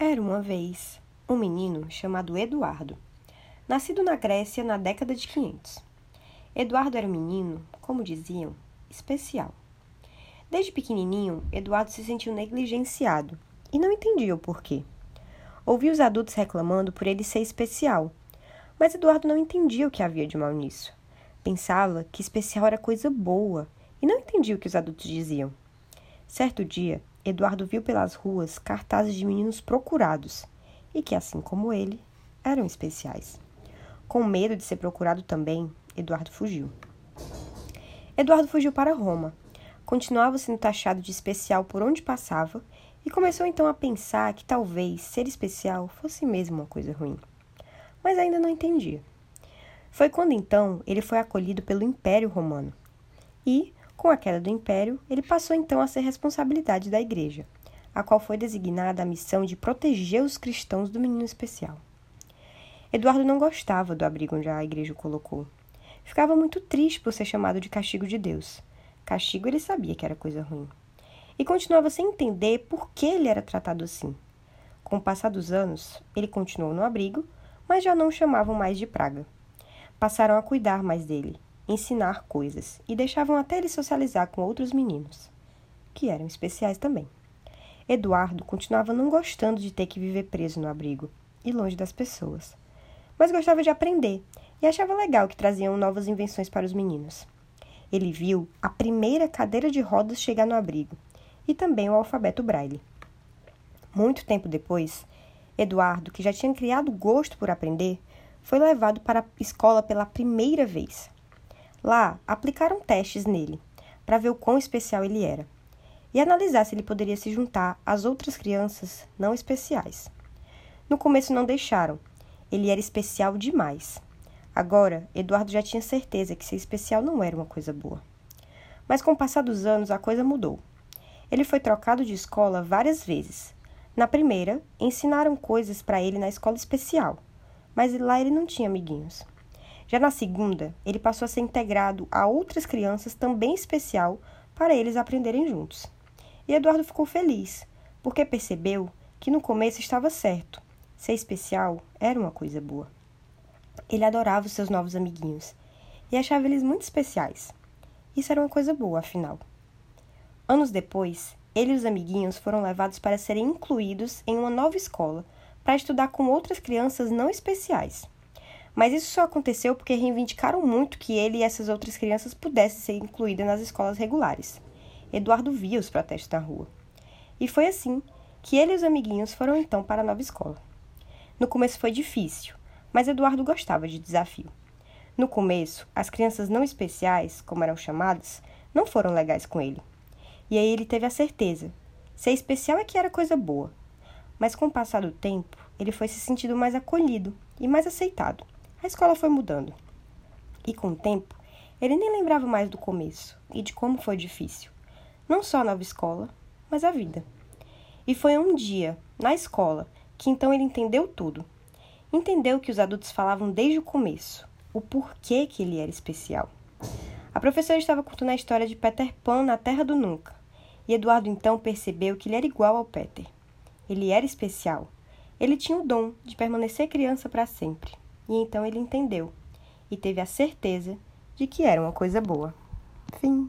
Era uma vez um menino chamado Eduardo, nascido na Grécia na década de 500. Eduardo era um menino, como diziam, especial. Desde pequenininho, Eduardo se sentiu negligenciado e não entendia o porquê. Ouvia os adultos reclamando por ele ser especial, mas Eduardo não entendia o que havia de mal nisso. Pensava que especial era coisa boa e não entendia o que os adultos diziam. Certo dia, Eduardo viu pelas ruas cartazes de meninos procurados e que, assim como ele, eram especiais. Com medo de ser procurado também, Eduardo fugiu. Eduardo fugiu para Roma. Continuava sendo taxado de especial por onde passava e começou então a pensar que talvez ser especial fosse mesmo uma coisa ruim. Mas ainda não entendia. Foi quando então ele foi acolhido pelo Império Romano e, com a queda do império, ele passou então a ser responsabilidade da igreja, a qual foi designada a missão de proteger os cristãos do menino especial. Eduardo não gostava do abrigo onde a igreja o colocou. Ficava muito triste por ser chamado de castigo de Deus. Castigo ele sabia que era coisa ruim. E continuava sem entender por que ele era tratado assim. Com o passar dos anos, ele continuou no abrigo, mas já não o chamavam mais de praga. Passaram a cuidar mais dele, ensinar coisas e deixavam até ele socializar com outros meninos, que eram especiais também. Eduardo continuava não gostando de ter que viver preso no abrigo e longe das pessoas, mas gostava de aprender e achava legal que traziam novas invenções para os meninos. Ele viu a primeira cadeira de rodas chegar no abrigo e também o alfabeto braille. Muito tempo depois, Eduardo, que já tinha criado gosto por aprender, foi levado para a escola pela primeira vez. Lá, aplicaram testes nele, para ver o quão especial ele era, e analisar se ele poderia se juntar às outras crianças não especiais. No começo não deixaram, ele era especial demais. Agora, Eduardo já tinha certeza que ser especial não era uma coisa boa. Mas com o passar dos anos, a coisa mudou. Ele foi trocado de escola várias vezes. Na primeira, ensinaram coisas para ele na escola especial, mas lá ele não tinha amiguinhos. Já na segunda, ele passou a ser integrado a outras crianças também especial para eles aprenderem juntos. E Eduardo ficou feliz, porque percebeu que no começo estava certo. Ser especial era uma coisa boa. Ele adorava os seus novos amiguinhos e achava eles muito especiais. Isso era uma coisa boa, afinal. Anos depois, ele e os amiguinhos foram levados para serem incluídos em uma nova escola para estudar com outras crianças não especiais. Mas isso só aconteceu porque reivindicaram muito que ele e essas outras crianças pudessem ser incluídas nas escolas regulares. Eduardo via os protestos na rua. E foi assim que ele e os amiguinhos foram então para a nova escola. No começo foi difícil, mas Eduardo gostava de desafio. No começo, as crianças não especiais, como eram chamadas, não foram legais com ele. E aí ele teve a certeza: ser especial é que era coisa boa. Mas com o passar do tempo, ele foi se sentindo mais acolhido e mais aceitado. A escola foi mudando. E com o tempo, ele nem lembrava mais do começo e de como foi difícil. Não só a nova escola, mas a vida. E foi um dia, na escola, que então ele entendeu tudo. Entendeu que os adultos falavam desde o começo, o porquê que ele era especial. A professora estava contando a história de Peter Pan na Terra do Nunca, e Eduardo então percebeu que ele era igual ao Peter. Ele era especial. Ele tinha o dom de permanecer criança para sempre. E então ele entendeu e teve a certeza de que era uma coisa boa. Fim.